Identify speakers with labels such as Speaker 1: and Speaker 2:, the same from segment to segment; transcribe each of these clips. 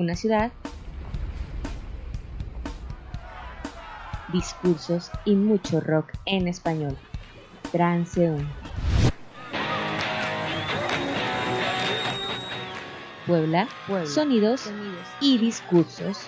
Speaker 1: una ciudad, discursos y mucho rock en español. Transeúnte. Puebla, sonidos, y discursos.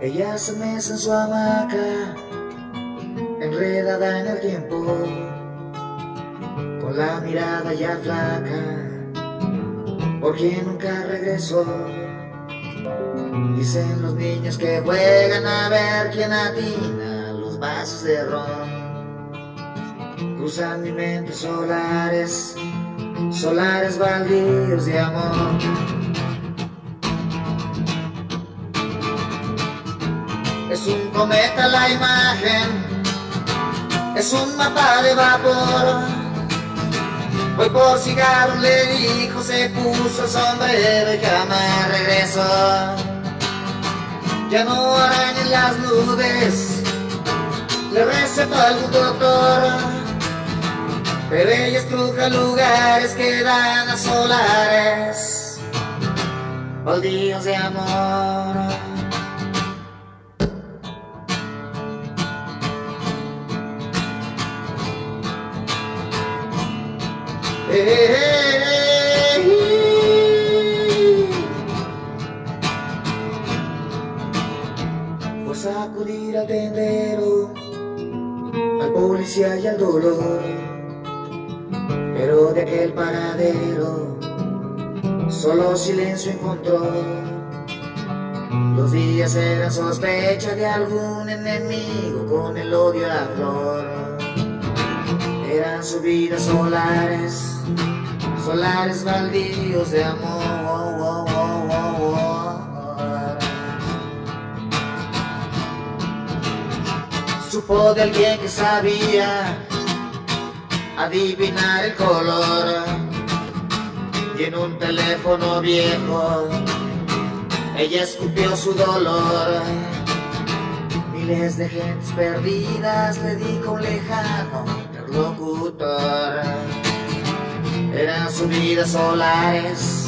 Speaker 2: Se mesa en su hamaca, enredada en el tiempo, con la mirada ya flaca, porque nunca regresó. Dicen los niños que juegan a ver quién atina los vasos de ron. Cruzan mi mente solares, solares baldíos de amor. Cometa la imagen, es un mapa de vapor. Voy por cigarro, le dijo, se puso el sombrero y jamás regresó. Ya no arañen las nubes, le recetó algún doctor. Pero ella estruja lugares que dan a solares, baldíos de amor. Fue sacudir al tendero, al policía y al dolor, pero de aquel paradero solo silencio encontró. Los días eran sospecha de algún enemigo con el odio a flor. Eran subidas solares solares baldíos de amor. Supo de alguien que sabía adivinar el color y en un teléfono viejo ella escupió su dolor. Miles de gentes perdidas le dijo un lejano interlocutor eran subidas solares,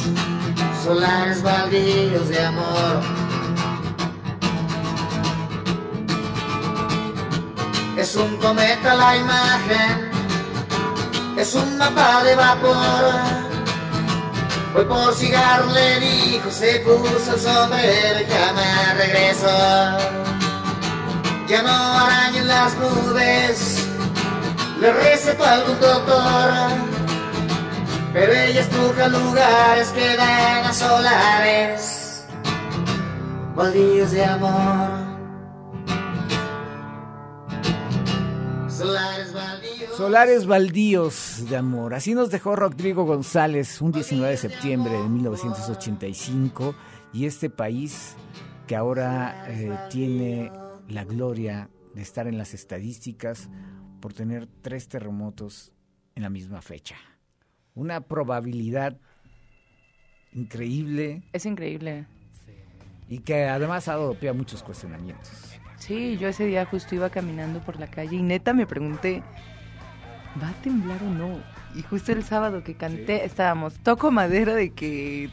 Speaker 2: solares baldíos de amor. Es un cometa la imagen, es un mapa de vapor. Voy por cigarro, le dijo, se puso el sombrero y jamás regresó. Ya no arañen las nubes, le recetó algún doctor pero ella estruja lugares que dan a solares, baldíos de amor. Solares baldíos.
Speaker 3: Solares baldíos de amor. Así nos dejó Rodrigo González un 19 de septiembre de 1985 y este país que ahora eh, tiene la gloria de estar en las estadísticas por tener tres terremotos en la misma fecha una probabilidad increíble.
Speaker 4: Es increíble.
Speaker 3: Y que además ha dado pie a muchos cuestionamientos.
Speaker 4: Sí, yo ese día justo iba caminando por la calle y neta me pregunté, ¿va a temblar o no? Y justo el sábado que canté estábamos, toco madera de que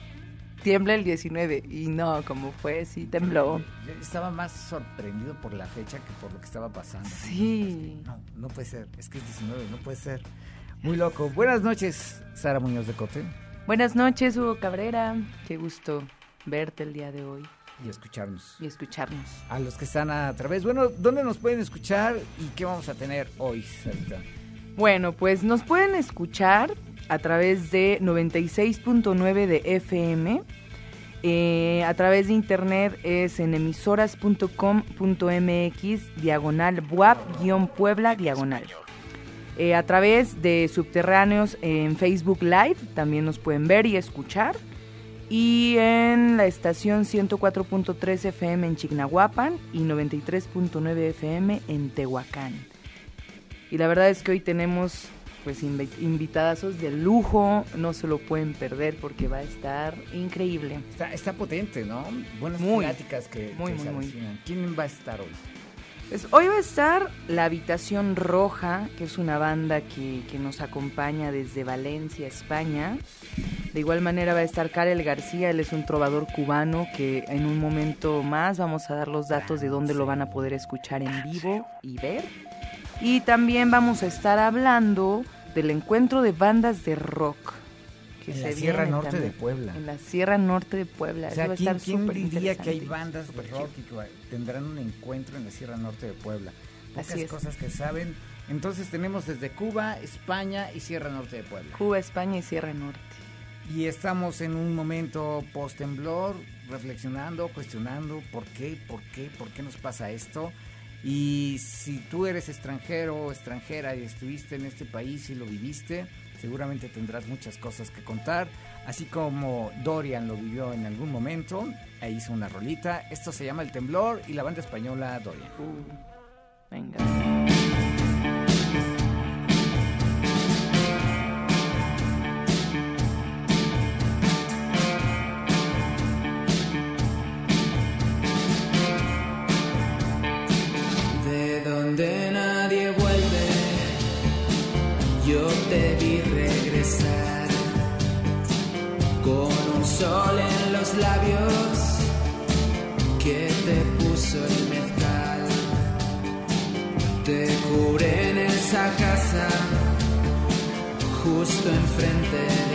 Speaker 4: tiembla el 19 y no, como fue, sí tembló.
Speaker 3: Yo estaba más sorprendido por la fecha que por lo que estaba pasando.
Speaker 4: Sí.
Speaker 3: No, no puede ser, es que es 19, no puede ser. Muy loco. Buenas noches, Sara Muñoz de Cote.
Speaker 4: Buenas noches, Hugo Cabrera. Qué gusto verte el día de hoy
Speaker 3: Y escucharnos.
Speaker 4: y escucharnos.
Speaker 3: A los que están a través. Bueno, ¿dónde nos pueden escuchar y qué vamos a tener hoy, Sarita?
Speaker 4: Bueno, pues nos pueden escuchar a través de 96.9 de FM. eh, a través de internet es en emisoras.com.mx diagonal buap-puebla diagonal. Eh, a través de subterráneos en Facebook Live también nos pueden ver y escuchar. Y en la estación 104.3 FM en Chignahuapan y 93.9 FM en Tehuacán. Y la verdad es que hoy tenemos pues invi- invitadazos de lujo, no se lo pueden perder porque va a estar increíble.
Speaker 3: Está, está potente, ¿no? Buenas
Speaker 4: Muy,
Speaker 3: pláticas que,
Speaker 4: muy,
Speaker 3: que
Speaker 4: muy,
Speaker 3: se
Speaker 4: muy.
Speaker 3: ¿Quién va a estar hoy?
Speaker 4: Pues hoy va a estar La Habitación Roja, que es una banda que, que nos acompaña desde Valencia, España. De igual manera va a estar Karel García, él es un trovador cubano que en un momento más vamos a dar los datos de dónde lo van a poder escuchar en vivo y ver. Y también vamos a estar hablando del encuentro de bandas de rock. que
Speaker 3: En
Speaker 4: se
Speaker 3: la Sierra Norte
Speaker 4: también.
Speaker 3: de Puebla.
Speaker 4: En la Sierra Norte de Puebla.
Speaker 3: O
Speaker 4: Eso
Speaker 3: sea,
Speaker 4: va a
Speaker 3: ¿quién,
Speaker 4: estar
Speaker 3: quién diría que hay bandas de rock y que tendrán un encuentro en la Sierra Norte de Puebla? Pocas
Speaker 4: Así es.
Speaker 3: cosas que saben. Entonces tenemos desde Cuba, España y Sierra Norte de Puebla.
Speaker 4: Cuba, España y Sierra Norte.
Speaker 3: Y estamos en un momento post-temblor, reflexionando, cuestionando por qué, por qué, por qué nos pasa esto. Y si tú eres extranjero o extranjera y estuviste en este país y lo viviste, seguramente tendrás muchas cosas que contar. Así como Dorian lo vivió en algún momento, ahí hizo una rolita. Esto se llama El Temblor y la banda española Dorian.
Speaker 4: Uh, venga.
Speaker 5: Enfrente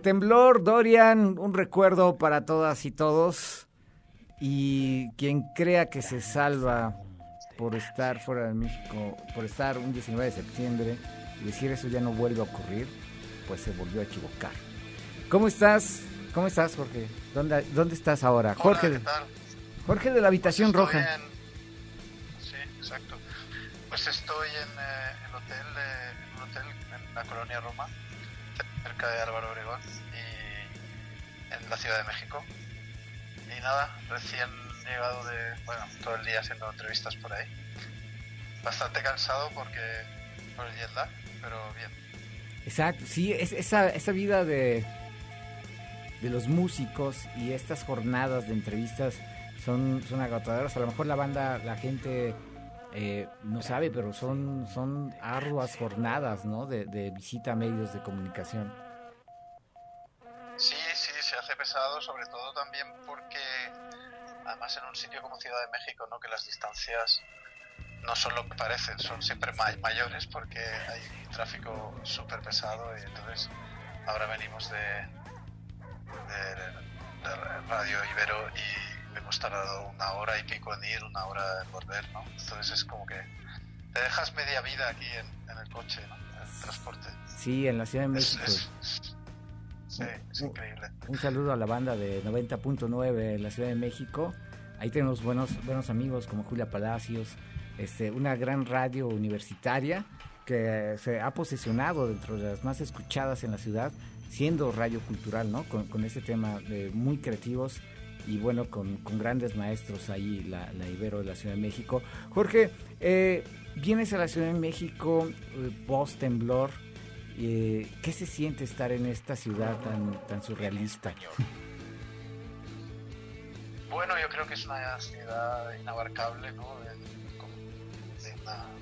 Speaker 5: El temblor,
Speaker 3: Dorian, un recuerdo para todas y todos. Y quien crea que se salva por estar fuera de México, por estar un 19 de septiembre y decir eso ya no vuelve a ocurrir, pues se volvió a equivocar. ¿Cómo estás? ¿Cómo estás, Jorge? ¿Dónde, dónde estás ahora? Jorge,
Speaker 6: ¿qué tal?
Speaker 3: Jorge de la habitación
Speaker 6: Estoy
Speaker 3: roja.
Speaker 6: en- Sí, exacto. Pues estoy en eh, el hotel, eh, en un hotel en la colonia Roma, cerca de Álvaro Obregón, y en la Ciudad de México. Y nada, recién llegado de, bueno, todo el día haciendo entrevistas por ahí. Bastante cansado porque por el jet lag, pero bien.
Speaker 3: Exacto, sí, es, esa, esa vida de, de los músicos y estas jornadas de entrevistas son, son agotadoras. A lo mejor la banda, la gente eh, no sabe, pero son, son arduas jornadas ¿no? de, visita a medios de comunicación.
Speaker 6: Sí, sí, se hace pesado, sobre todo también porque, además en un sitio como Ciudad de México, ¿no? que las distancias no son lo que parecen, son siempre ma- mayores porque hay tráfico súper pesado y entonces ahora venimos de, de, de Radio Ibero y hemos tardado una hora y pico en ir, una hora en volver, ¿no? Entonces es como que te dejas media vida aquí en, en el coche, ¿no? En el transporte.
Speaker 3: Sí, en la Ciudad de
Speaker 6: Es-
Speaker 3: México.
Speaker 6: es- sí, es increíble.
Speaker 3: Un saludo a la banda de 90.9 en la Ciudad de México. Ahí tenemos buenos, buenos amigos como Julia Palacios, este, una gran radio universitaria que se ha posicionado dentro de las más escuchadas en la ciudad, siendo radio cultural, ¿no? Con, con este tema de muy creativos y bueno, con, con grandes maestros ahí, la, la Ibero de la Ciudad de México. Jorge, eh, vienes a la Ciudad de México eh, post temblor. Eh, ¿Qué se siente estar en esta ciudad tan, tan surrealista?
Speaker 6: Bueno, yo creo que es una ciudad inabarcable, ¿no?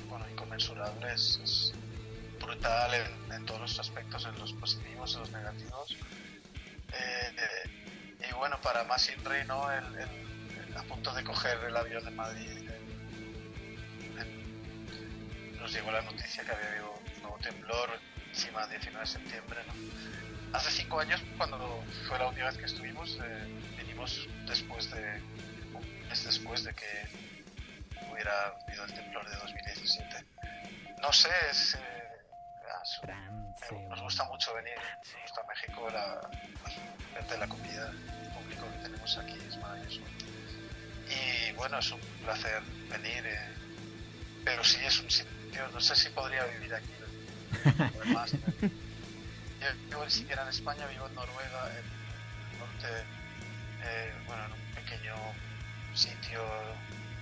Speaker 6: Bueno, inconmensurable, es, brutal en, todos los aspectos, en los positivos, en los negativos. Eh, eh, y bueno, para más Inri, ¿no? El, a punto de coger el avión de Madrid, el- nos llegó la noticia que había habido un nuevo temblor encima del 19 de septiembre, ¿no? Hace cinco años, cuando fue la última vez que estuvimos, eh, vinimos después de, un después de que hubiera habido el temblor de 2017. No sé, es, eh, me- nos gusta mucho venir, nos gusta México, la, la gente de la comida, el público que tenemos aquí es maravilloso. Y bueno, es un placer venir, eh, pero sí es un sitio, no sé si podría vivir aquí. Además, yo vivo ni siquiera en España, vivo en Noruega, en el norte, eh, bueno, en un pequeño sitio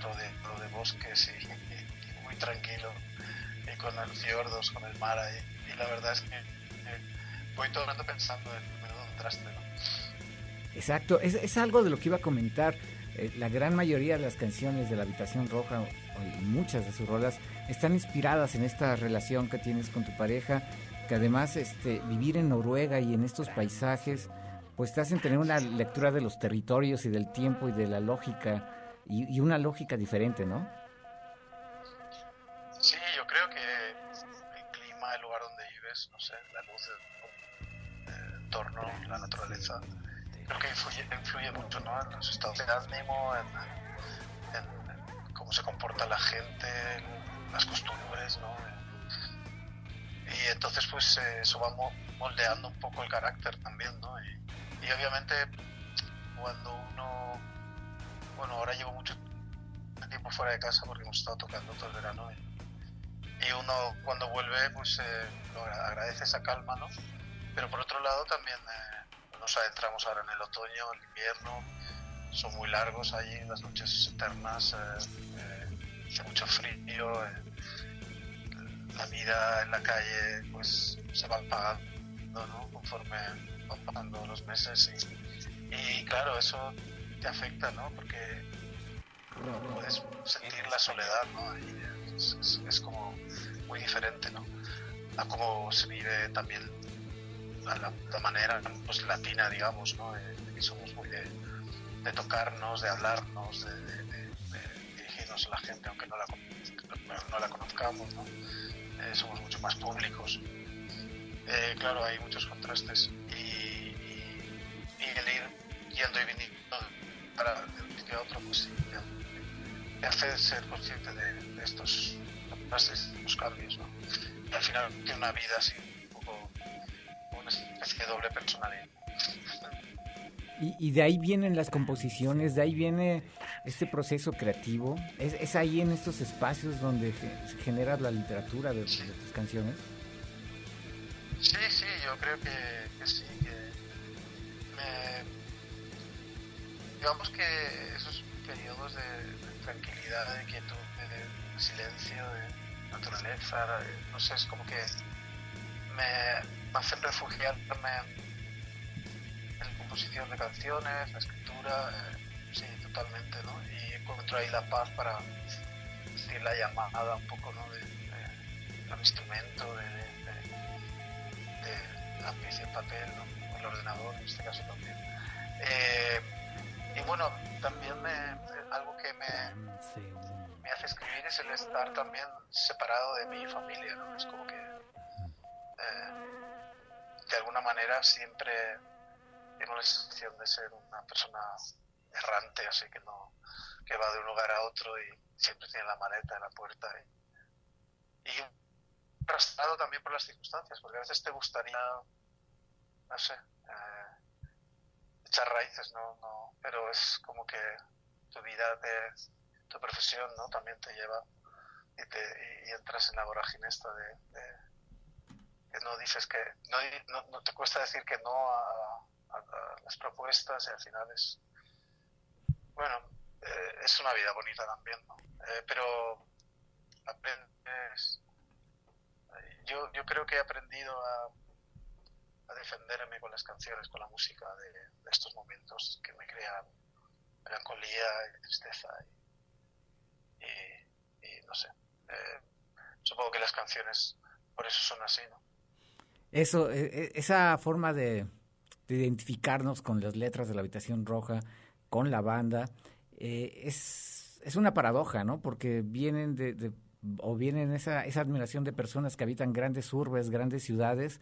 Speaker 6: rodeado de bosques y, y muy tranquilo, y con los fiordos, con el mar ahí. Y la verdad es que eh, voy todo el rato pensando en menudo traste, ¿no?
Speaker 3: Exacto, es, es algo de lo que iba a comentar. Eh, la gran mayoría de las canciones de la Habitación Roja, o- y muchas de sus rolas, están inspiradas en esta relación que tienes con tu pareja, que además este, vivir en Noruega y en estos paisajes, pues te hacen tener una lectura de los territorios y del tiempo y de la lógica, y, y una lógica diferente, ¿no?
Speaker 6: Sí, yo creo que entorno, la naturaleza, creo que influye, influye mucho ¿no? en los estados de ánimo, en, en- cómo se comporta la gente, en las costumbres, ¿no? Y entonces pues eh, eso va mo- moldeando un poco el carácter también, ¿no? Y, y obviamente cuando uno, bueno, ahora llevo mucho tiempo fuera de casa porque hemos estado tocando todo el verano y, y uno cuando vuelve pues eh, agradece esa calma, ¿no? Pero por otro lado también eh, nos adentramos ahora en el otoño, el invierno, son muy largos allí, las noches eternas, eh, eh, hace mucho frío, eh, la vida en la calle pues se va apagando, ¿no? Conforme van pasando los meses y, claro, eso te afecta, ¿no? Porque puedes sentir la soledad, ¿no? Es- es como muy diferente, ¿no? A cómo se vive también a la, manera pues, latina, digamos, ¿no? Que somos muy de, tocarnos, de hablarnos, de, dirigirnos a la gente, aunque no la, no la conozcamos, ¿no? Eh, somos mucho más públicos. Eh, claro, hay muchos contrastes. Y, yendo y viniendo para sitio a otro, pues me hace ser consciente de, estos, de estos cambios, ¿no? Y al final tiene una vida poco, una especie de doble personalidad.
Speaker 3: Y, y de ahí vienen las composiciones, de ahí viene este proceso creativo. ¿Es, es ahí en estos espacios donde se genera la literatura de, de tus canciones?
Speaker 6: Sí, sí, yo creo que, que sí, que me, digamos que esos periodos de, de tranquilidad, de quietud, de, de silencio, de naturaleza, no sé, es como que me, me hacen refugiarme en composición de canciones, la escritura, eh, sí, totalmente, ¿no? Y encuentro ahí la paz para decir la llamada un poco, ¿no? De, de- mi instrumento, de- de- lápiz y papel, ¿no? el ordenador en este caso también. Eh, y bueno, también me, algo que me, me hace escribir es el estar también separado de mi familia, ¿no? Es como que eh, de alguna manera siempre tengo la sensación de ser una persona errante, así que no que va de un lugar a otro y siempre tiene la maleta en la puerta y, y arrastrado también por las circunstancias, porque a veces te gustaría, no sé, eh, echar raíces, ¿no? no Pero es como que tu vida, te, tu profesión, ¿no? También te lleva y, te, y, entras en la vorágine esta de- no dices que, no, no, no te cuesta decir que no a, las propuestas y al final es, bueno, eh, es una vida bonita también, ¿no? Eh, pero aprendes yo, yo creo que he aprendido a, a defenderme con las canciones, con la música de, estos momentos que me crean melancolía y tristeza y, y- y no sé. eh, supongo que las canciones por eso son así, ¿no?
Speaker 3: Eso, e- e- esa forma de, de identificarnos con las letras de la habitación roja, con la banda, eh, es, es una paradoja, ¿no? Porque vienen de, o vienen esa, esa admiración de personas que habitan grandes urbes, grandes ciudades,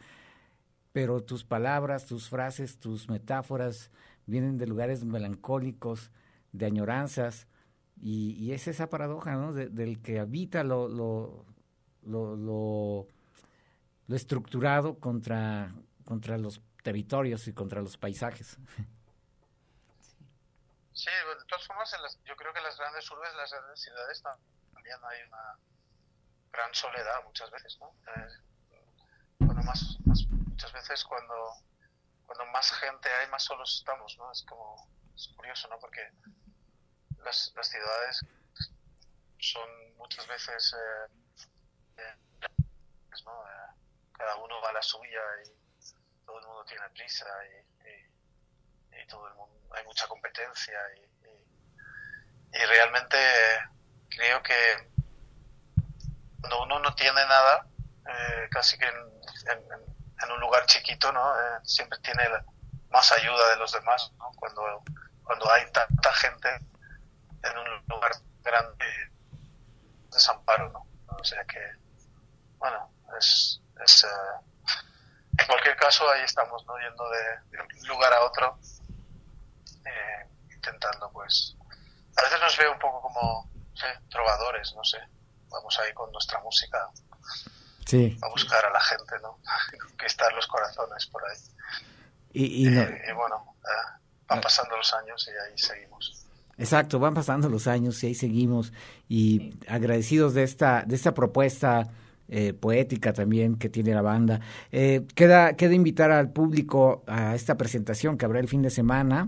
Speaker 3: pero tus palabras, tus frases, tus metáforas vienen de lugares melancólicos, de añoranzas, y, y es esa paradoja, ¿no? De- del que habita lo, lo, lo, lo, lo estructurado contra, contra los territorios y contra los paisajes.
Speaker 6: Sí, bueno, de todas formas, yo creo que en las grandes urbes, en las grandes ciudades tam- también hay una gran soledad muchas veces, ¿no? Eh, más, más- muchas veces cuando, cuando más gente hay, más solos estamos, ¿no? Es como, es curioso, ¿no? Porque las, las ciudades son muchas veces, eh, eh, ¿no? Eh, cada uno va a la suya y todo el mundo tiene prisa y- y todo el mundo, hay mucha competencia y, y- realmente creo que cuando uno no tiene nada, eh, casi que en, un lugar chiquito, ¿no? Eh, siempre tiene más ayuda de los demás, ¿no? Cuando, cuando hay tanta gente en un lugar grande, desamparo, ¿no? O sea que, bueno, es, es eh, en cualquier caso ahí estamos, ¿no? Yendo de, de un lugar a otro, eh, intentando, pues, a veces nos veo un poco como, trovadores, no sé, vamos ahí con nuestra música
Speaker 3: Sí.
Speaker 6: a buscar a la gente, ¿no? Conquistar los corazones por ahí.
Speaker 3: Y, y no-
Speaker 6: Eh, y bueno, eh, van pasando los años y ahí seguimos.
Speaker 3: Exacto, van pasando los años y ahí seguimos y agradecidos de esta de esta propuesta eh, poética también que tiene la banda. Eh, queda queda invitar al público a esta presentación que habrá el fin de semana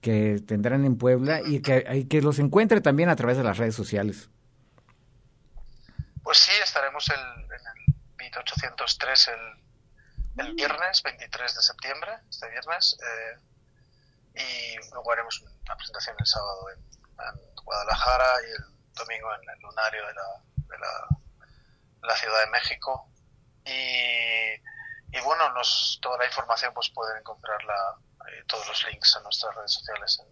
Speaker 3: que tendrán en Puebla y que, los encuentre también a través de las redes sociales.
Speaker 6: Pues sí, estaremos el, en el BIT 803 el, el viernes 23 de septiembre, este viernes, eh, y luego haremos una presentación el sábado en, Guadalajara y el domingo en el lunario de la, la Ciudad de México. Y, y bueno, nos, toda la información pues pueden encontrarla, eh, todos los links en nuestras redes sociales en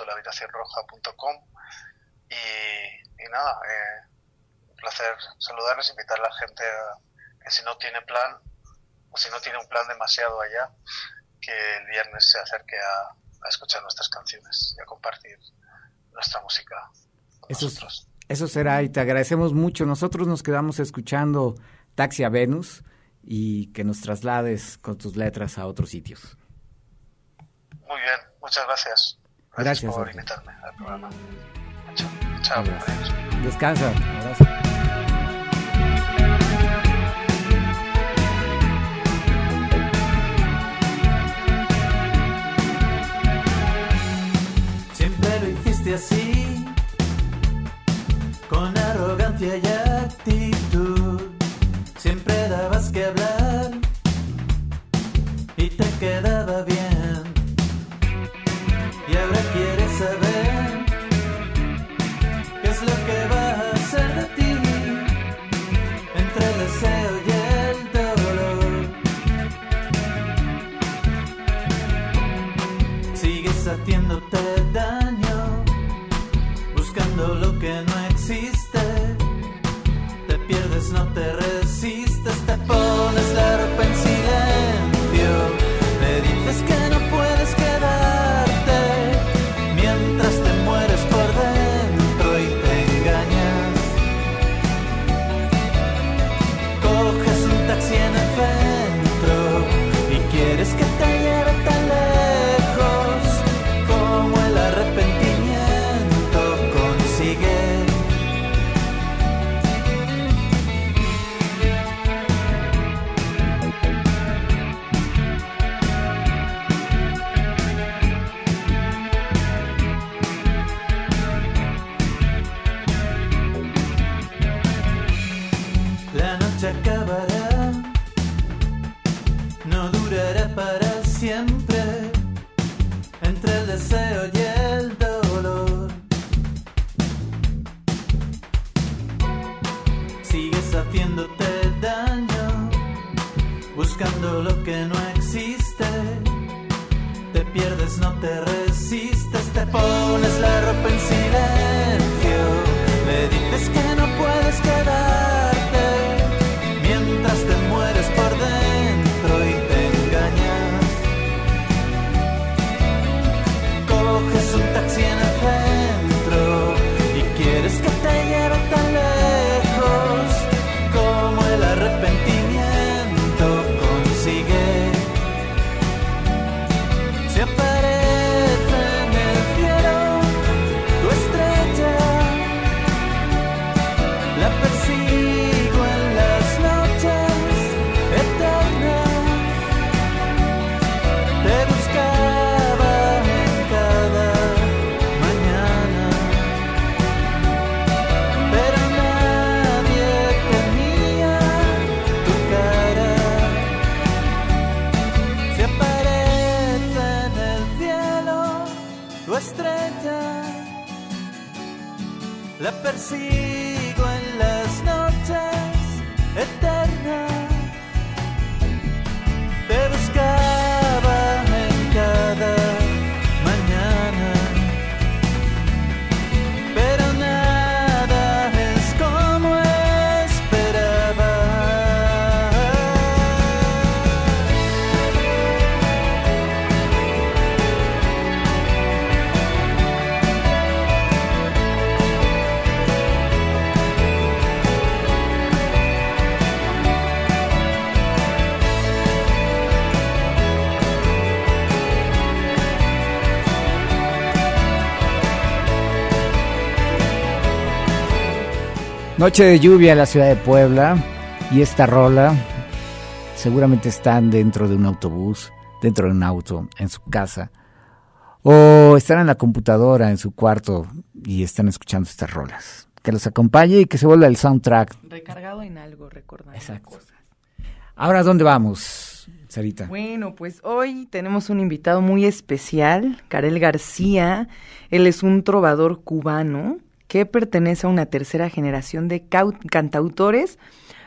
Speaker 6: www.lahabitacionroja.com y, y nada, eh, un placer saludarles, invitar a la gente a que si no tiene plan o si no tiene un plan demasiado allá, que el viernes se acerque a, a escuchar nuestras canciones y a compartir nuestra música con
Speaker 3: Eso, es-
Speaker 6: nosotros.
Speaker 3: Eso será y te agradecemos mucho. Nosotros nos quedamos escuchando Taxi a Venus y que nos traslades con tus letras a otros sitios.
Speaker 6: Muy bien, muchas gracias.
Speaker 3: Gracias,
Speaker 6: por
Speaker 3: Jorge.
Speaker 6: invitarme al programa. Chao. Chao.
Speaker 3: Abrazo.
Speaker 6: adiós.
Speaker 3: Descansa. Abrazo.
Speaker 7: Siempre lo hiciste así, con arrogancia y la Noche
Speaker 3: de lluvia en la ciudad de Puebla y esta rola seguramente están dentro de un autobús, dentro de un auto, en su casa o están en la computadora, en su cuarto y están escuchando estas rolas. Que los acompañe y que se vuelva el soundtrack.
Speaker 4: Recargado en algo, recordando
Speaker 3: Exacto.
Speaker 4: cosas.
Speaker 3: Ahora, ¿dónde vamos, Sarita?
Speaker 4: Bueno, pues hoy tenemos un invitado muy especial, Karel García. Él es un trovador cubano que pertenece a una tercera generación de cantautores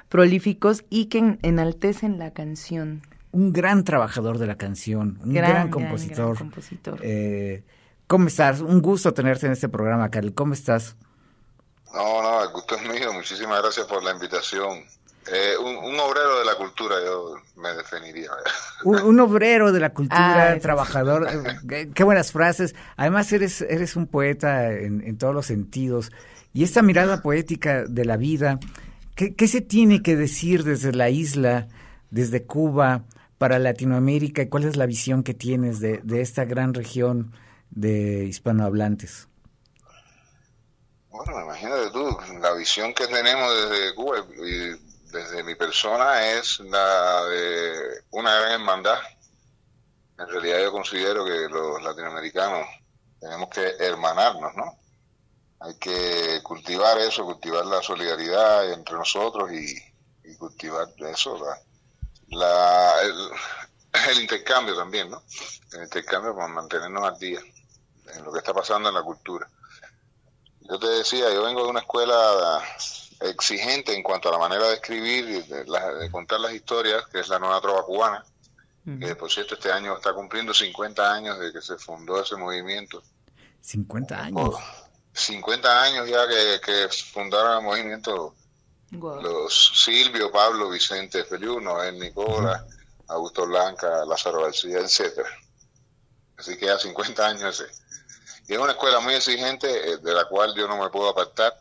Speaker 4: prolíficos y que en- enaltecen la canción.
Speaker 3: Un gran trabajador de la canción, un gran, compositor.
Speaker 4: gran compositor.
Speaker 3: Eh, ¿Cómo estás? Un gusto tenerte en este programa, Karel. ¿Cómo estás?
Speaker 8: No, no, el gusto es mío. Muchísimas gracias por la invitación. Eh, un, obrero de la cultura, yo me definiría.
Speaker 3: Un, obrero de la cultura, ah, trabajador. Eh, qué, buenas frases. Además, eres, eres un poeta en, todos los sentidos. Y esta mirada poética de la vida, ¿qué, ¿qué, se tiene que decir desde la isla, desde Cuba, para Latinoamérica? ¿Y cuál es la visión que tienes de, de esta gran región de hispanohablantes?
Speaker 8: Bueno, imagínate tú, la visión que tenemos desde Cuba y desde mi persona es la de una gran hermandad. En realidad yo considero que los latinoamericanos tenemos que hermanarnos, ¿no? Hay que cultivar eso, cultivar la solidaridad entre nosotros y, cultivar eso, la, el, intercambio también, ¿no? El intercambio para mantenernos al día en lo que está pasando en la cultura. Yo te decía, yo vengo de una escuela exigente en cuanto a la manera de escribir y de, contar las historias, que es la nueva trova cubana, que por cierto este año está cumpliendo 50 años de que se fundó ese movimiento.
Speaker 3: 50 años.
Speaker 8: 50 años ya que, fundaron el movimiento los Silvio, Pablo, Vicente Feliuno, Noel Nicola, Augusto Blanca, Lázaro García, etcétera. Así que ya 50 años ese. Y es una escuela muy exigente eh, de la cual yo no me puedo apartar.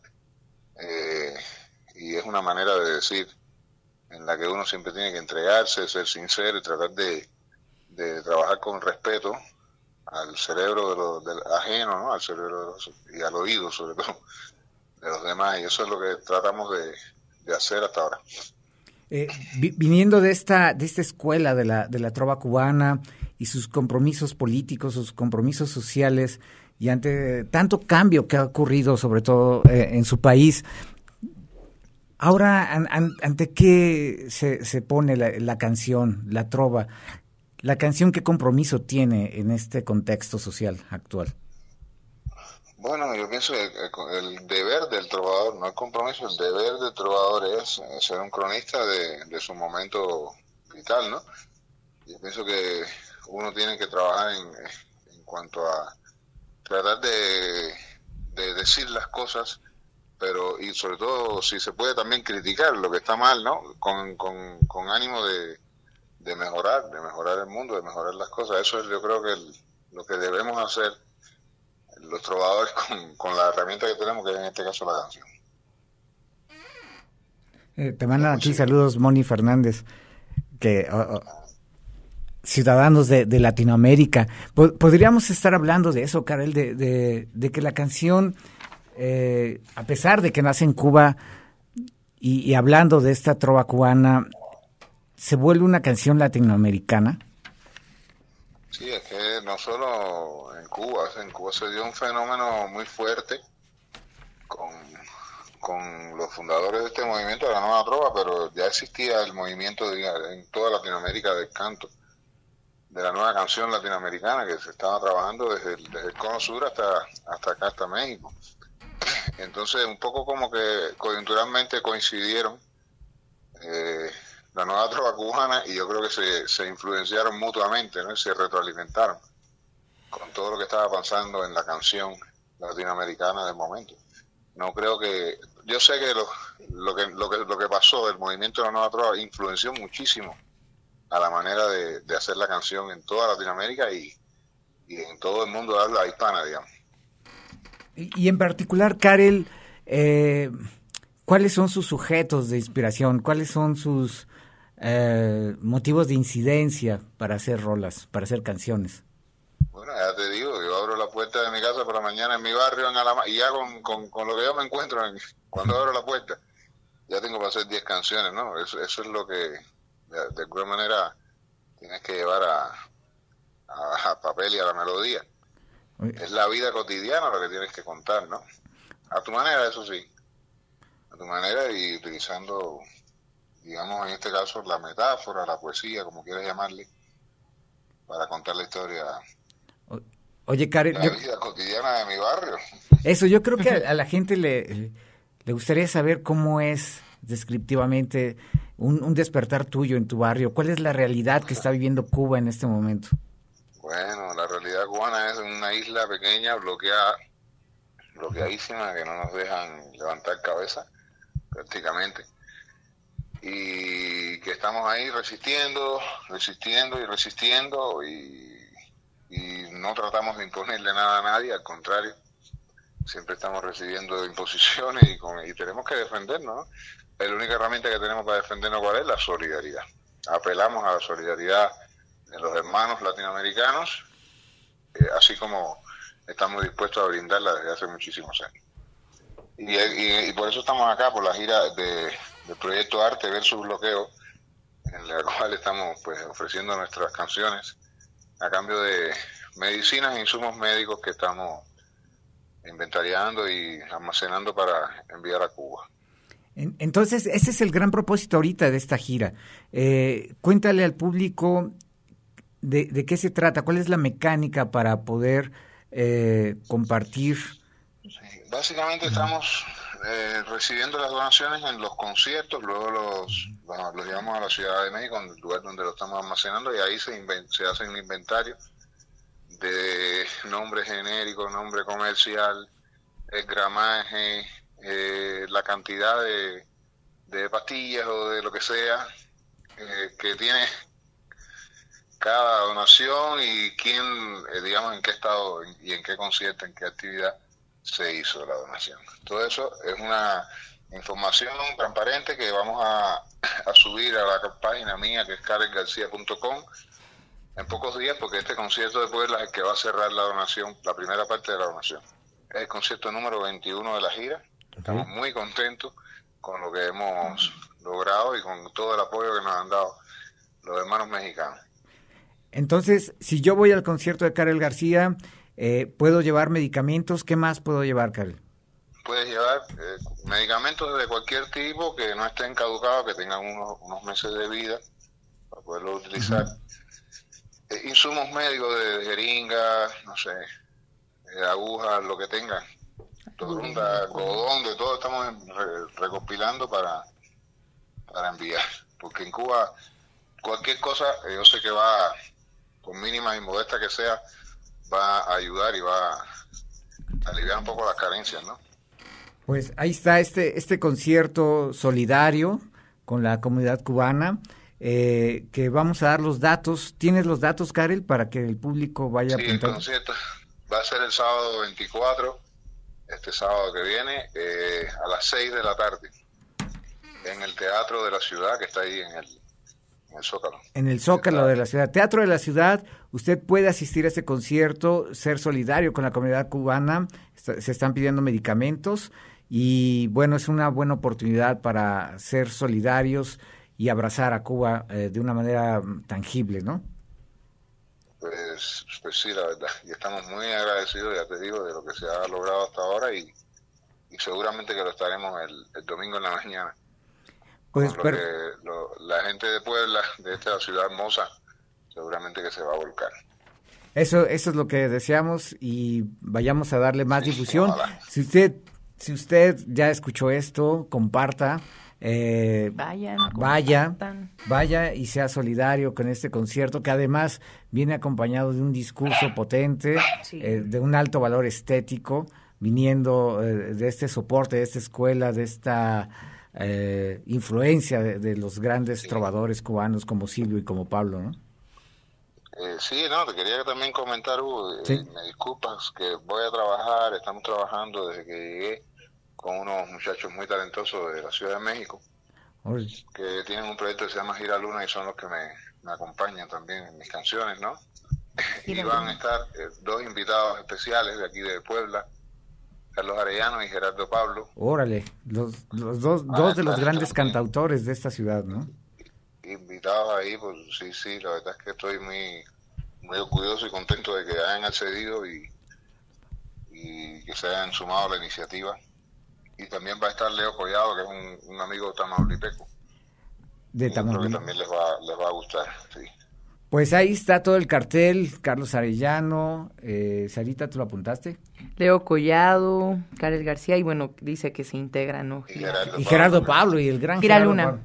Speaker 8: Eh, y es una manera de decir en la que uno siempre tiene que entregarse, ser sincero y tratar de, trabajar con respeto al cerebro de del ajeno, ¿no? al cerebro y al oído sobre todo de los demás y eso es lo que tratamos de, hacer hasta ahora.
Speaker 3: Eh, viniendo de esta de esta escuela de la de la trova cubana y sus compromisos políticos, sus compromisos sociales y ante tanto cambio que ha ocurrido sobre todo eh, en su país, Ahora, ¿ante qué se, pone la, canción, la trova? ¿La canción qué compromiso tiene en este contexto social actual?
Speaker 8: Bueno, yo pienso que el deber del trovador, no el compromiso, el deber del trovador es eh, ser un cronista de, su momento vital, ¿no? Yo pienso que uno tiene que trabajar en, en cuanto a tratar de, de decir las cosas pero y sobre todo si se puede también criticar lo que está mal, ¿no? Con, con, ánimo de, de, mejorar, de mejorar el mundo, de mejorar las cosas. Eso es yo creo que lo que debemos hacer los trovadores con, con la herramienta que tenemos, que es en este caso la canción.
Speaker 3: Eh, te mandan aquí saludos Moni Fernández, que ciudadanos de, de Latinoamérica. Podríamos estar hablando de eso, Karel, de, de, de que la canción eh, a pesar de que nace en Cuba y, hablando de esta trova cubana, se vuelve una canción latinoamericana.
Speaker 8: Sí, es que no solo en Cuba, en Cuba se dio un fenómeno muy fuerte con, con los fundadores de este movimiento de la nueva trova, pero ya existía el movimiento en toda Latinoamérica del canto, de la nueva canción latinoamericana que se estaba trabajando desde el, el cono sur hasta, hasta acá, hasta México. Entonces, un poco como que coyunturalmente coincidieron eh, la nueva trova cubana y yo creo que se, se influenciaron mutuamente, ¿no? se retroalimentaron con todo lo que estaba pasando en la canción latinoamericana del momento. No creo que, yo sé que lo, lo que lo que lo que pasó del movimiento de la nueva trova influenció muchísimo a la manera de, de hacer la canción en toda Latinoamérica y, y en todo el mundo de habla hispana, digamos.
Speaker 3: Y, en particular, Karel, eh, ¿cuáles son sus sujetos de inspiración? ¿Cuáles son sus eh, motivos de incidencia para hacer rolas, para hacer canciones?
Speaker 8: Bueno, ya te digo, yo abro la puerta de mi casa por la mañana en mi barrio en Alama y ya con, con, lo que yo me encuentro cuando abro la puerta, ya tengo para hacer 10 canciones, ¿no? Eso, eso es lo que de, alguna manera tienes que llevar a, a papel y a la melodía. Es la vida cotidiana lo que tienes que contar, ¿no? A tu manera, eso sí. A tu manera y utilizando, digamos, en este caso, la metáfora, la poesía, como quieras llamarle, para contar la historia.
Speaker 3: Oye, Karen.
Speaker 8: La vida cotidiana de mi barrio.
Speaker 3: Eso, yo creo que a, la gente le, le gustaría saber cómo es descriptivamente un, despertar tuyo en tu barrio. ¿Cuál es la realidad que está viviendo Cuba en este momento?
Speaker 8: Bueno, la realidad cubana es una isla pequeña, bloqueada, bloqueadísima, que no nos dejan levantar cabeza prácticamente. y que estamos ahí resistiendo, resistiendo y resistiendo y, no tratamos de imponerle nada a nadie, al contrario, siempre estamos recibiendo imposiciones y, con, y tenemos que defendernos. ¿no? La única herramienta que tenemos para defendernos cuál es la solidaridad. Apelamos a la solidaridad de los hermanos latinoamericanos, eh, así como estamos dispuestos a brindarla desde hace muchísimos años. Y, por eso estamos acá, por la gira de, del proyecto Arte versus Bloqueo, en la cual estamos pues ofreciendo nuestras canciones a cambio de medicinas e insumos médicos que estamos inventariando y almacenando para enviar a Cuba.
Speaker 3: En- Entonces, ese es el gran propósito ahorita de esta gira. Eh, cuéntale al público de, de qué se trata, cuál es la mecánica para poder eh, compartir.
Speaker 8: Básicamente estamos eh, recibiendo las donaciones en los conciertos, luego los, los, los llevamos a la Ciudad de México, en el lugar donde lo estamos almacenando, y ahí se, se hace un inventario de nombre genérico, nombre comercial, el gramaje, eh, la cantidad de, de pastillas o de lo que sea eh, que tiene cada donación y quién, eh, digamos, en qué estado y en qué concierto, en qué actividad se hizo la donación. Todo eso es una información transparente que vamos a, a subir a la página mía que es karengarcia.com en pocos días porque este concierto de Puebla es el que va a cerrar la donación, la primera parte de la donación. Es el concierto número 21 de la gira. Estamos muy contentos con lo que hemos logrado y con todo el apoyo que nos han dado los hermanos mexicanos.
Speaker 3: Entonces, si yo voy al concierto de Karel García, eh, ¿puedo llevar medicamentos? ¿Qué más puedo llevar, Karel?
Speaker 8: Puedes llevar eh, medicamentos de cualquier tipo que no estén caducados, que tengan unos, unos meses de vida para poderlo utilizar. Eh, insumos médicos de jeringas, no sé, agujas, lo que tengan. Torunda, algodón, de todo estamos recopilando para, para enviar. Porque en Cuba cualquier cosa, eh, yo sé que va, por mínima y modesta que sea, va a ayudar y va a aliviar un poco las carencias, ¿no?
Speaker 3: Pues ahí está este, este concierto solidario con la comunidad cubana, eh, que vamos a dar los datos. ¿Tienes los datos, Karel, para que el público vaya
Speaker 8: Sí, el
Speaker 3: apuntando?
Speaker 8: concierto va a ser el sábado 24, este sábado que viene, eh, a las 6 de la tarde, en el Teatro de la Ciudad, que está ahí en el, en el Zócalo.
Speaker 3: En el Zócalo de la ciudad, Teatro de la Ciudad, usted puede asistir a este concierto, ser solidario con la comunidad cubana, está- se están pidiendo medicamentos y bueno, es una buena oportunidad para ser solidarios y abrazar a Cuba eh, de una manera mm, tangible, ¿no?
Speaker 8: Pues, pues sí, la verdad. Y estamos muy agradecidos, ya te digo, de lo que se ha logrado hasta ahora y, y seguramente que lo estaremos el, el domingo en la mañana.
Speaker 3: Pues
Speaker 8: lo que lo- la gente de Puebla, de esta ciudad hermosa, seguramente que se va a volcar.
Speaker 3: Eso, eso es lo que deseamos y vayamos a darle más
Speaker 8: Sí,
Speaker 3: difusión.
Speaker 8: ojalá.
Speaker 3: Si usted, si usted ya escuchó esto, comparta, eh,
Speaker 4: Vayan,
Speaker 3: vaya, vaya y sea solidario con este concierto que además viene acompañado de un discurso potente,
Speaker 4: Sí.
Speaker 3: eh, de un alto valor estético, viniendo eh, de este soporte, de esta escuela, de esta eh, influencia de, de los grandes trovadores cubanos como Silvio y como Pablo, ¿no?
Speaker 8: Eh, sí, no, te quería también comentar, Hugo, eh,
Speaker 3: Sí.
Speaker 8: me disculpas que voy a trabajar, estamos trabajando desde que llegué con unos muchachos muy talentosos de la Ciudad de México, que tienen un proyecto que se llama Gira Luna y son los que me, me acompañan también en mis canciones, ¿no? y van a estar eh, dos invitados especiales de aquí de Puebla, Carlos Arellano y Gerardo Pablo,
Speaker 3: Órale, los, los dos,
Speaker 8: Ah,
Speaker 3: dos de los grandes
Speaker 8: también.
Speaker 3: cantautores de esta ciudad, ¿no?
Speaker 8: invitados ahí, pues sí, sí, la verdad es que estoy muy, muy orgulloso y contento de que hayan accedido y, y que se hayan sumado a la iniciativa. Y también va a estar Leo Collado, que es un, un amigo tamaulipeco.
Speaker 3: De
Speaker 8: yo creo que
Speaker 3: Tamaulipas.
Speaker 8: también les va, les va a gustar, sí.
Speaker 3: Pues ahí está todo el cartel, Carlos Arellano, eh, Sarita, ¿tú lo apuntaste?
Speaker 4: Leo Collado, Karel García y bueno, dice que se integra, ¿no?
Speaker 8: Y Gerardo,
Speaker 3: Y Gerardo
Speaker 8: Pablo.
Speaker 3: Pablo y el gran
Speaker 4: Gira
Speaker 3: Gerardo
Speaker 4: Luna.
Speaker 3: Pablo.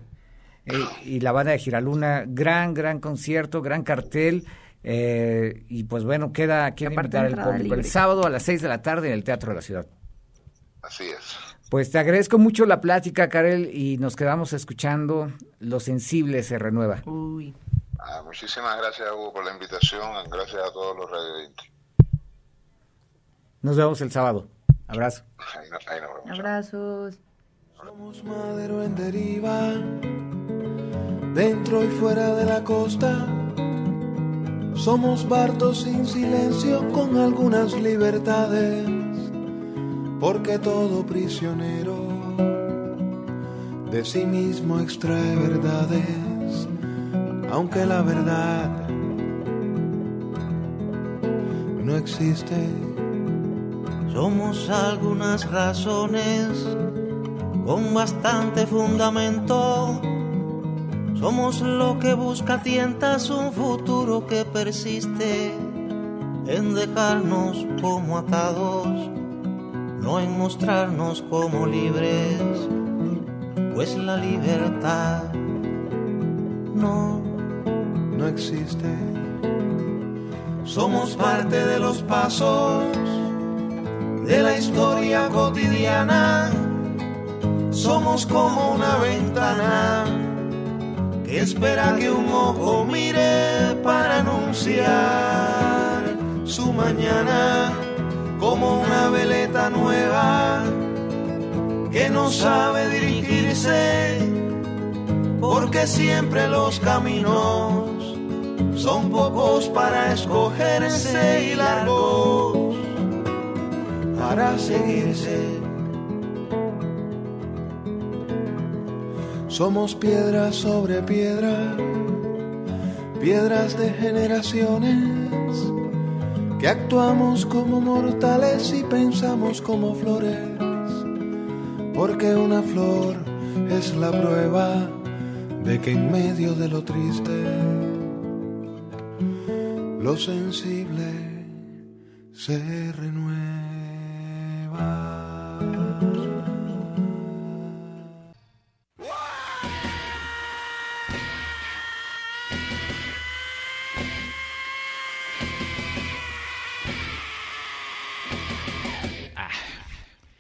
Speaker 3: Eh, y la banda de Giraluna, gran, gran concierto, gran cartel. eh, y pues bueno, queda, queda invitar al público el sábado a las 6 de la tarde en el Teatro de la Ciudad.
Speaker 8: Así es.
Speaker 3: Pues te agradezco mucho la plática, Karel, y nos quedamos escuchando Lo Sensible se renueva.
Speaker 4: Uy.
Speaker 8: Ah, muchísimas gracias, Hugo, por la invitación. Gracias a todos los radioyentes.
Speaker 3: Nos vemos el sábado. Abrazo.
Speaker 8: Ahí, no- ahí nos vemos.
Speaker 4: Abrazos.
Speaker 9: Somos madero en deriva, dentro y fuera de la costa. Somos bardos sin silencio con algunas libertades, porque todo prisionero de sí mismo extrae verdades, aunque la verdad no existe.
Speaker 10: Somos algunas razones con bastante fundamento. Somos lo que busca tientas un futuro que persiste en dejarnos como atados, no en mostrarnos como libres, pues la libertad no,
Speaker 9: no existe. Somos parte de los pasos de la historia cotidiana. Somos como una ventana que espera que un ojo mire para anunciar su mañana. Como una veleta nueva que no sabe dirigirse porque siempre los caminos son pocos para escogerse y largos para seguirse. Somos piedras sobre piedra, piedras de generaciones, que actuamos como mortales y pensamos como flores, porque una flor es la prueba de que en medio de lo triste, lo sensible se renueva.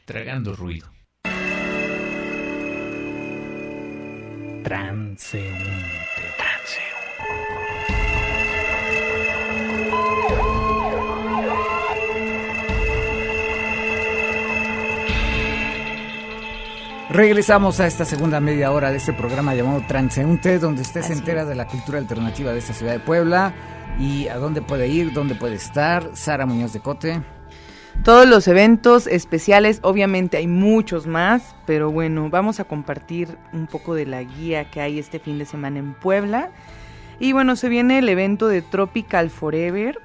Speaker 11: Tragando ruido. Transeúnte.
Speaker 3: Regresamos a esta segunda media hora de este programa llamado Transeúnte, donde usted se entera
Speaker 4: es.
Speaker 3: de la cultura alternativa de esta ciudad de Puebla y a dónde puede ir, dónde puede estar. Sara Muñoz de Cote.
Speaker 4: Todos los eventos especiales, obviamente hay muchos más, pero bueno, vamos a compartir un poco de la guía que hay este fin de semana en Puebla. Y bueno, se viene el evento de Tropical Forever.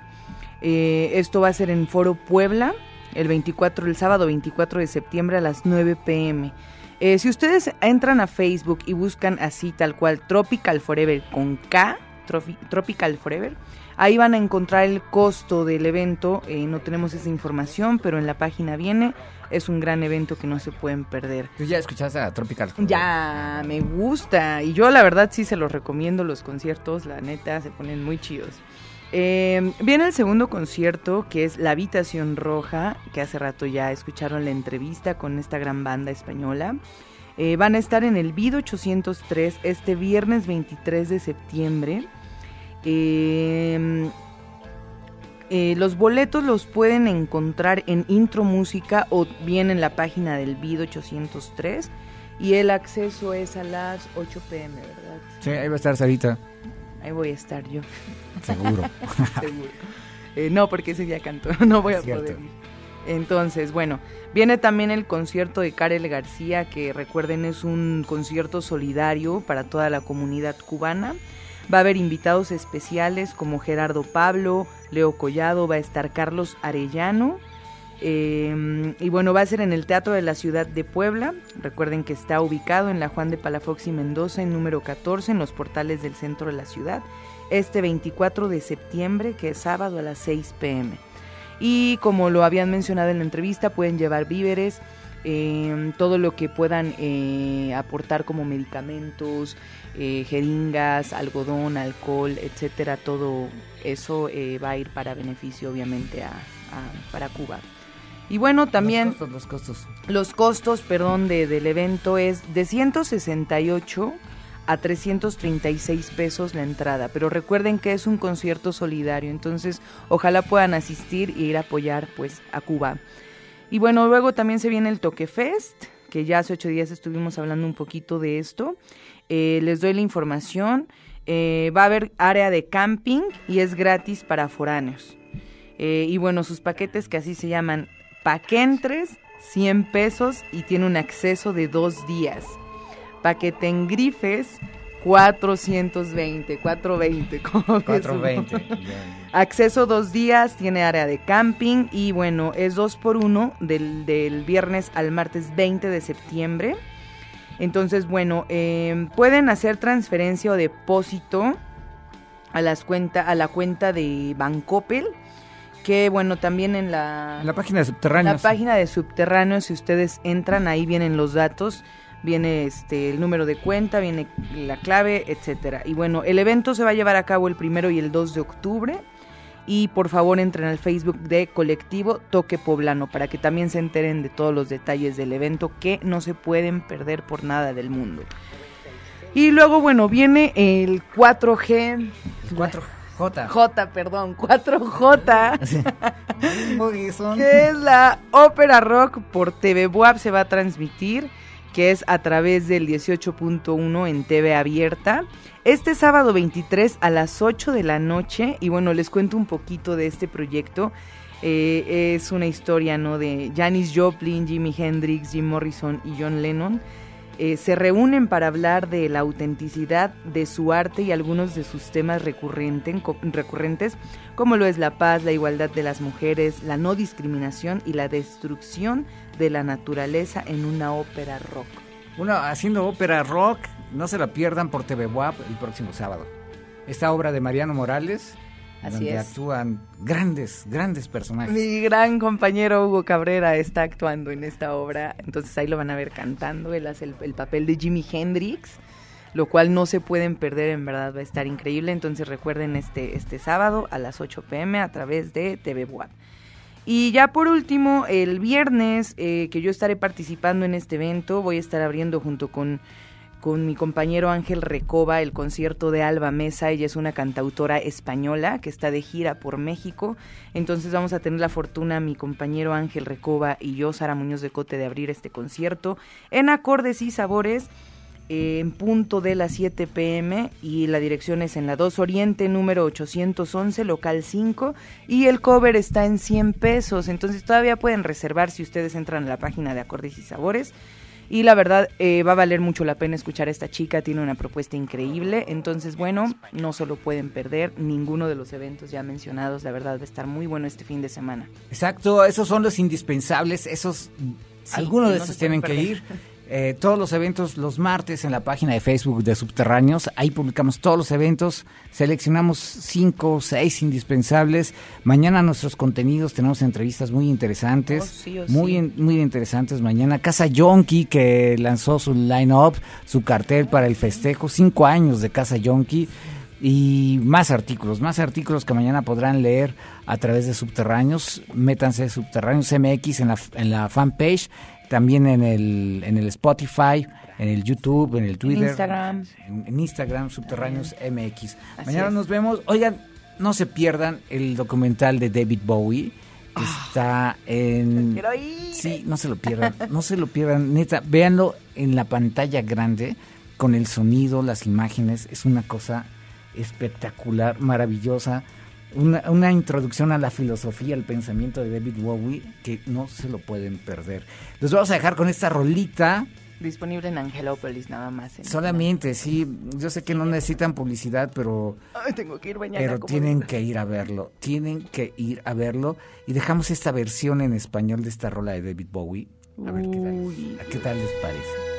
Speaker 4: Eh, esto va a ser en Foro Puebla, el 24, el sábado 24 de septiembre a las 9 pm. Eh, si ustedes entran a Facebook y buscan así tal cual Tropical Forever con K, Tropical Forever, ahí van a encontrar el costo del evento. Eh, no tenemos esa información, pero en la página viene. Es un gran evento que no se pueden perder.
Speaker 3: ¿Tú ya escuchaste a Tropical?
Speaker 4: Ya, me gusta. Y yo la verdad sí se los recomiendo los conciertos, la neta, se ponen muy chidos. Eh, viene el segundo concierto, que es La Habitación Roja, que hace rato ya escucharon la entrevista con esta gran banda española. Eh, van a estar en el BID 803 este viernes 23 de septiembre. Eh, eh, los boletos los pueden encontrar en Intro Música o bien en la página del BID 803 y el acceso es a las 8 pm, ¿verdad?
Speaker 3: Sí, ahí va a estar Sarita,
Speaker 4: Ahí voy a estar yo.
Speaker 3: seguro.
Speaker 4: Seguro. Eh, no, porque ese día canto, no voy a poder ir. Entonces, bueno, viene también el concierto de Karel García, que recuerden es un concierto solidario para toda la comunidad cubana. Va a haber invitados especiales como Gerardo Pablo, Leo Collado, va a estar Carlos Arellano. eh, y bueno, va a ser en el Teatro de la Ciudad de Puebla. Recuerden que está ubicado en la Juan de Palafox y Mendoza, en número 14, en los portales del centro de la ciudad este 24 de septiembre, que es sábado a las 6 pm. Y como lo habían mencionado en la entrevista, pueden llevar víveres, eh, todo lo que puedan eh, aportar como medicamentos, eh, jeringas, algodón, alcohol, etcétera, todo eso eh, va a ir para beneficio obviamente a, a- para Cuba. Y bueno, también
Speaker 3: Los costos, los costos.
Speaker 4: los costos, perdón, de, del evento es de 168 a 336 pesos la entrada, pero recuerden que es un concierto solidario, entonces ojalá puedan asistir e ir a apoyar pues a Cuba. Y bueno, luego también se viene el Toque Fest, que ya hace ocho días estuvimos hablando un poquito de esto. Eh, les doy la información. Eh, va a haber área de camping y es gratis para foráneos. Eh, y bueno, sus paquetes que así se llaman Paquentres, 100 pesos y tiene un acceso de dos días. Paquete en grifes, 420, 420, como ves,
Speaker 3: 420.
Speaker 4: Hugo?
Speaker 3: ya.
Speaker 4: Acceso dos días, tiene área de camping y bueno, es dos por uno del, del viernes al martes 20 de septiembre. Entonces, bueno, eh, pueden hacer transferencia o depósito a, las cuenta, a la cuenta de Bancopel, que bueno, también en la,
Speaker 3: En la página de
Speaker 4: la
Speaker 3: Subterráneos.
Speaker 4: página de Subterráneos, si ustedes entran, ahí vienen los datos, viene este el número de cuenta, viene la clave, etcétera. Y bueno, el evento se va a llevar a cabo el primero y el 2 de octubre. Y por favor entren al Facebook de Colectivo Toque Poblano para que también se enteren de todos los detalles del evento que no se pueden perder por nada del mundo. Y luego, bueno, viene el 4G,
Speaker 3: 4J.
Speaker 4: J, perdón, 4J.
Speaker 3: Muy son-
Speaker 4: que es la ópera rock por TV Buap se va a transmitir, que es a través del 18.1 en TV abierta. Este sábado 23 a las 8 de la noche, y bueno, les cuento un poquito de este proyecto. Eh, es una historia, ¿no? De Janis Joplin, Jimi Hendrix, Jim Morrison y John Lennon. Eh, se reúnen para hablar de la autenticidad de su arte y algunos de sus temas co- recurrentes, como lo es la paz, la igualdad de las mujeres, la no discriminación y la destrucción de la naturaleza en una ópera rock.
Speaker 3: Uno haciendo ópera rock, no se la pierdan por TV WAP el próximo sábado. Esta obra de Mariano Morales,
Speaker 4: Así
Speaker 3: donde
Speaker 4: es.
Speaker 3: actúan grandes, grandes personajes.
Speaker 4: Mi gran compañero Hugo Cabrera está actuando en esta obra, entonces ahí lo van a ver cantando, él hace el, el papel de Jimi Hendrix, lo cual no se pueden perder, en verdad va a estar increíble, entonces recuerden este, este sábado a las 8 pm a través de TV Buap. Y ya por último, el viernes eh, que yo estaré participando en este evento, voy a estar abriendo junto con, con mi compañero Ángel Recoba el concierto de Alba Mesa. Ella es una cantautora española que está de gira por México. Entonces vamos a tener la fortuna, mi compañero Ángel Recoba y yo, Sara Muñoz de Cote, de abrir este concierto en acordes y sabores en punto de las 7 pm y la dirección es en la 2 Oriente número 811 local 5 y el cover está en 100 pesos entonces todavía pueden reservar si ustedes entran a la página de acordes y sabores y la verdad eh, va a valer mucho la pena escuchar a esta chica tiene una propuesta increíble entonces bueno no solo pueden perder ninguno de los eventos ya mencionados la verdad va a estar muy bueno este fin de semana
Speaker 3: Exacto, esos son los indispensables, esos
Speaker 4: Sí,
Speaker 3: algunos de
Speaker 4: no se pueden
Speaker 3: tienen que ir. Eh, todos los eventos los martes en la página de Facebook de Subterráneos, ahí publicamos todos los eventos, seleccionamos cinco o seis indispensables. Mañana nuestros contenidos tenemos entrevistas muy interesantes,
Speaker 4: Oh, sí, oh,
Speaker 3: muy
Speaker 4: sí.
Speaker 3: in- muy interesantes. Mañana Casa Yonki que lanzó su line-up, su cartel para el festejo, cinco años de Casa Yonki y más artículos, más artículos que mañana podrán leer a través de Subterráneos. Métanse Subterráneos MX en la, en la fanpage, también en el, en el Spotify, en el YouTube, en el Twitter.
Speaker 4: Instagram.
Speaker 3: En, en Instagram, Subterráneos MX.
Speaker 4: Así
Speaker 3: mañana
Speaker 4: es.
Speaker 3: nos vemos. Oigan, no se pierdan el documental de David Bowie. Que está en...
Speaker 4: Ah. quiero ir.
Speaker 3: Sí, no se lo pierdan, no se lo pierdan, neta, véanlo en la pantalla grande, con el sonido, las imágenes, es una cosa espectacular, maravillosa, una, una introducción a la filosofía, al pensamiento de David Bowie, que no se lo pueden perder. Los vamos a dejar con esta rolita,
Speaker 4: disponible en Angelópolis nada más en-
Speaker 3: solamente, sí, yo sé que no necesitan publicidad, pero...
Speaker 4: Ay, tengo que ir mañana
Speaker 3: Pero tienen que ir a verlo, tienen que ir a verlo. Y dejamos esta versión en español de esta rola de David Bowie. A ver qué tal, qué tal les parece.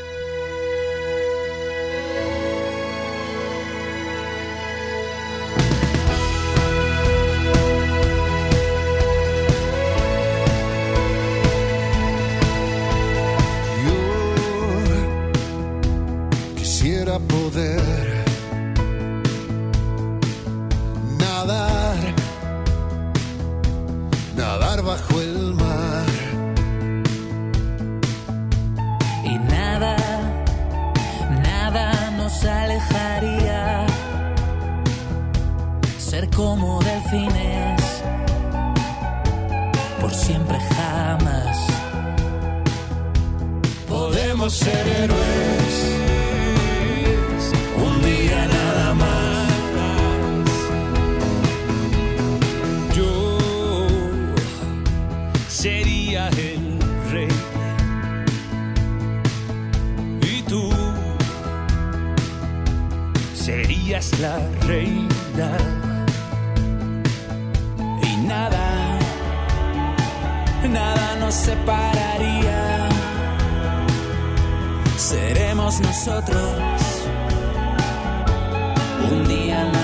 Speaker 9: nadar, nadar bajo el mar. Y nada, nada nos alejaría.
Speaker 5: Ser como delfines, por siempre jamás.
Speaker 12: Podemos ser héroes. La reina y nada, nada nos separaría. Seremos nosotros un día más.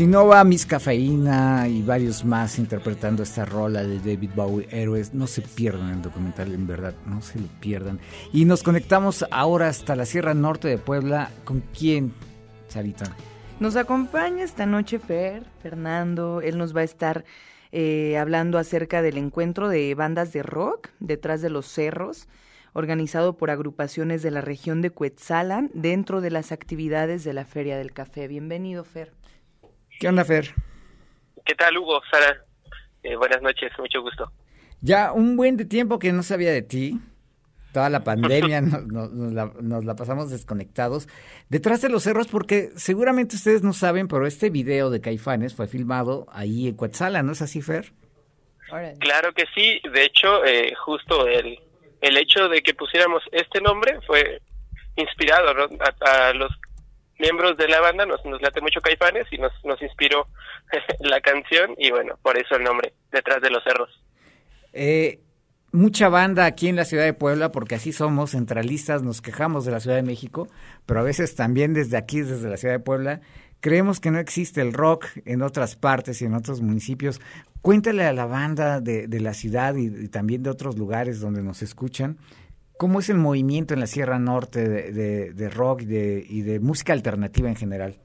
Speaker 3: Sinova, Miss Cafeína y varios más interpretando esta rola de David Bowie, Héroes. No se pierdan el documental, en verdad, no se lo pierdan. Y nos conectamos ahora hasta la Sierra Norte de Puebla. ¿Con quién, Sarita?
Speaker 4: Nos acompaña esta noche Fer, Fernando. Él nos va a estar eh, hablando acerca del encuentro de bandas de rock detrás de los cerros, organizado por agrupaciones de la región de Cuetzalan dentro de las actividades de la Feria del Café. Bienvenido, Fer.
Speaker 3: ¿Qué onda, Fer?
Speaker 13: ¿Qué tal, Hugo? Sara, Eh, buenas noches, mucho gusto.
Speaker 3: Ya un buen de tiempo que no sabía de ti. Toda la pandemia nos, nos- nos la, nos la pasamos desconectados. Detrás de los cerros, porque seguramente ustedes no saben, pero este video de Caifanes fue filmado ahí en Cuetzala, ¿no es así, Fer?
Speaker 13: Claro que sí, de hecho, eh, justo el, el hecho de que pusiéramos este nombre fue inspirado ¿no? a, a los miembros de la banda, nos, late mucho Caifanes y nos, inspiró la canción y bueno, por eso el nombre, Detrás de los Cerros.
Speaker 3: Eh, mucha banda aquí en la ciudad de Puebla, porque así somos, centralistas, nos quejamos de la Ciudad de México, pero a veces también desde aquí, desde la ciudad de Puebla, creemos que no existe el rock en otras partes y en otros municipios. Cuéntale a la banda de, de la ciudad y también de otros lugares donde nos escuchan, ¿cómo es el movimiento en la Sierra Norte de, de- rock y de, y de música alternativa en general?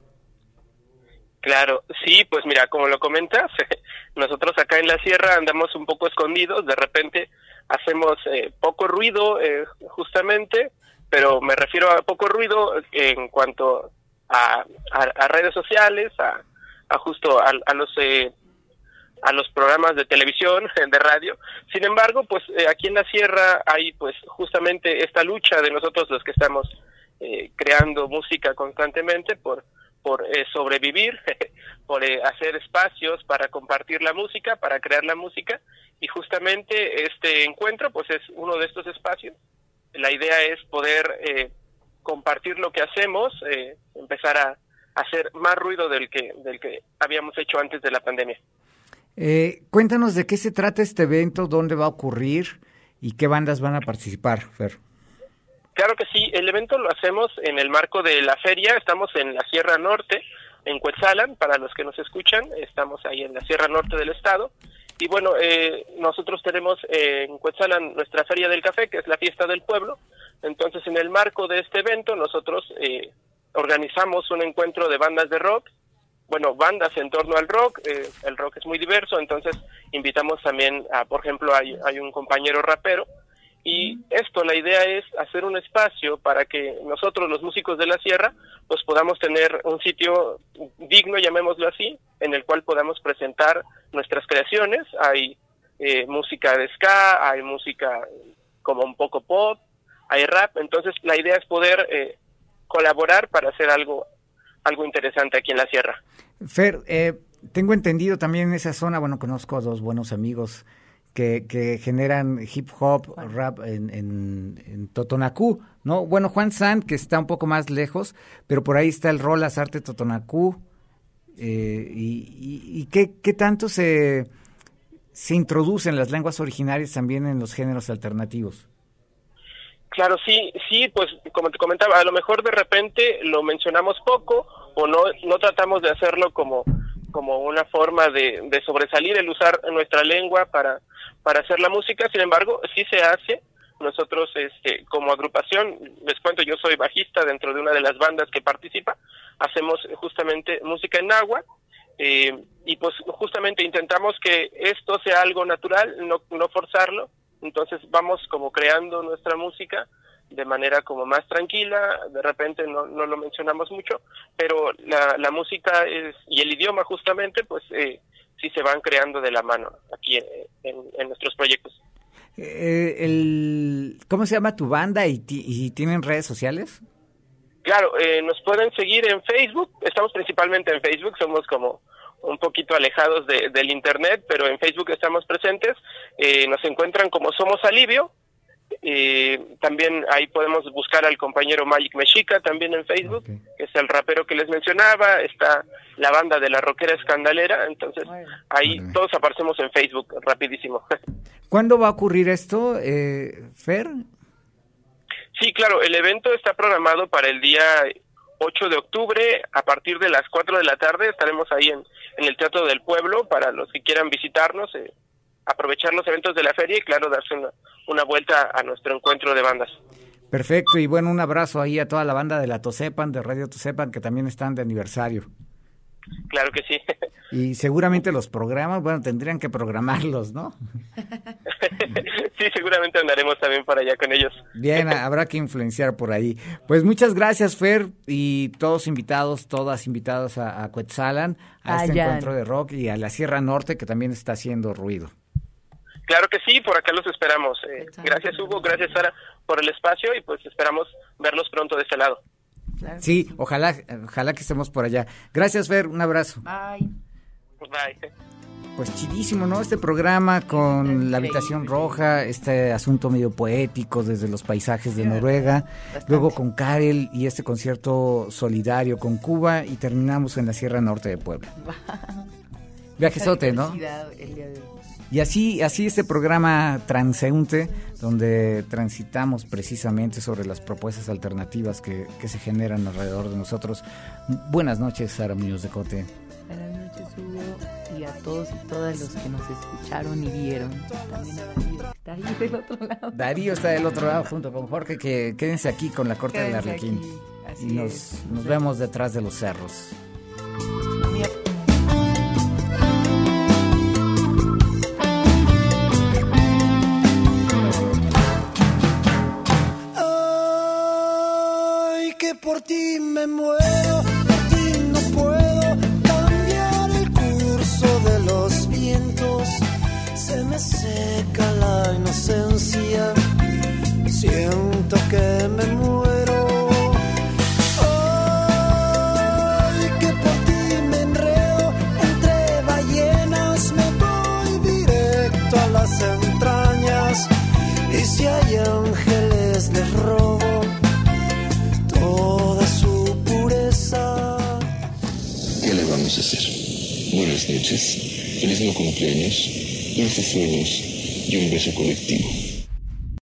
Speaker 13: Claro, sí, pues mira, como lo comentas, nosotros acá en la sierra andamos un poco escondidos, de repente hacemos eh, poco ruido eh, justamente, pero me refiero a poco ruido en cuanto a, a- a redes sociales, a, a justo a, a los eh, a los programas de televisión, de radio. Sin embargo, pues eh, aquí en la sierra hay pues justamente esta lucha de nosotros los que estamos eh, creando música constantemente por por eh, sobrevivir, por eh, hacer espacios para compartir la música, para crear la música y justamente este encuentro pues es uno de estos espacios. La idea es poder eh, compartir lo que hacemos, empezar a hacer más ruido del que del que habíamos hecho antes de la pandemia.
Speaker 3: Eh, cuéntanos de qué se trata este evento, dónde va a ocurrir y qué bandas van a participar, Fer.
Speaker 13: Claro que sí, el evento lo hacemos en el marco de la feria, estamos en la Sierra Norte, en Cuetzalan, para los que nos escuchan, estamos ahí en la Sierra Norte del estado. Y bueno, eh, nosotros tenemos eh, en Cuetzalan nuestra Feria del Café, que es la fiesta del pueblo. Entonces, en el marco de este evento, nosotros eh, organizamos un encuentro de bandas de rock, bueno, bandas en torno al rock, eh, el rock es muy diverso, entonces invitamos también a, por ejemplo, hay, un compañero rapero, y esto, la idea es hacer un espacio para que nosotros, los músicos de la sierra, pues podamos tener un sitio digno, llamémoslo así, en el cual podamos presentar nuestras creaciones. Hay eh, música de ska, hay música como un poco pop, hay rap. Entonces, la idea es poder eh, colaborar para hacer algo, algo interesante aquí en la sierra.
Speaker 3: Fer, eh, tengo entendido también en esa zona, bueno, conozco a dos buenos amigos que, que generan hip hop, rap en, en, en Totonacú, ¿no? Bueno, Juan San, que está un poco más lejos, pero por ahí está el Rolas Arte Totonacú. Eh, y, y, y qué, qué tanto se, se introducen las lenguas originarias también en los géneros alternativos?
Speaker 13: Claro, sí, sí, pues como te comentaba, a lo mejor de repente lo mencionamos poco o no, no tratamos de hacerlo como, como una forma de, de sobresalir el usar nuestra lengua para, para hacer la música, sin embargo, sí se hace. Nosotros, este, como agrupación, les cuento, yo soy bajista dentro de una de las bandas que participa, hacemos justamente música en agua, eh, y pues justamente intentamos que esto sea algo natural, no, no forzarlo, entonces vamos como creando nuestra música de manera como más tranquila, de repente no, no lo mencionamos mucho, pero la, la música es, y el idioma justamente, pues eh, sí se van creando de la mano aquí en, en, nuestros proyectos.
Speaker 3: Eh, el, ¿Cómo se llama tu banda y, y tienen redes sociales?
Speaker 13: Claro, eh, nos pueden seguir en Facebook, estamos principalmente en Facebook, somos como un poquito alejados de, del Internet, pero en Facebook estamos presentes, eh, nos encuentran como Somos Alivio, eh, también ahí podemos buscar al compañero Magic Mexica también en Facebook, que es el rapero que les mencionaba, está la banda de la rockera escandalera, entonces ahí todos aparecemos en Facebook rapidísimo.
Speaker 3: ¿Cuándo va a ocurrir esto, eh, Fer?
Speaker 13: Sí, claro, el evento está programado para el día 8 de octubre a partir de las 4 de la tarde estaremos ahí en, en el Teatro del Pueblo para los que quieran visitarnos. Eh, aprovechar los eventos de la feria y claro, darse una, vuelta a nuestro encuentro de bandas.
Speaker 3: Perfecto, y bueno, un abrazo ahí a toda la banda de la Tosepan, de Radio Tosepan, que también están de aniversario.
Speaker 13: Claro que sí.
Speaker 3: Y seguramente los programas, bueno, tendrían que programarlos, ¿no?
Speaker 13: sí, seguramente andaremos también para allá con ellos.
Speaker 3: Bien, habrá que influenciar por ahí. Pues muchas gracias, Fer, y todos invitados, todas invitadas a, a Cuetzalan, a este encuentro de rock y a la Sierra Norte, que también está haciendo ruido.
Speaker 13: Claro que sí, por acá los esperamos. Eh, gracias Hugo, gracias Sara por el espacio y pues esperamos verlos pronto de este lado.
Speaker 3: Sí, ojalá, ojalá que estemos por allá. Gracias Fer, un abrazo.
Speaker 4: Bye.
Speaker 13: Bye.
Speaker 3: Pues chidísimo, ¿no? Este programa con la habitación roja, este asunto medio poético desde los paisajes de Noruega, luego con Karel y este concierto solidario con Cuba y terminamos en la Sierra Norte de Puebla. Viajesote, ¿no? Y así, así este programa transeúnte, donde transitamos precisamente sobre las propuestas alternativas que, que se generan alrededor de nosotros. Buenas noches, Sara Muñoz de Cote.
Speaker 4: Buenas noches, Hugo, y a todos y todas los que nos escucharon y vieron. También a Darío, está del otro lado.
Speaker 3: Darío está del otro lado junto con Jorge, que quédense aquí con la corte del Arlequín. Y nos, nos vemos detrás de los cerros.
Speaker 14: Por ti me muero, por ti no puedo cambiar el curso de los vientos. Se me seca la inocencia, siento que me muero.
Speaker 15: Buenas noches, feliz no cumpleaños, dulces sueños y un beso colectivo.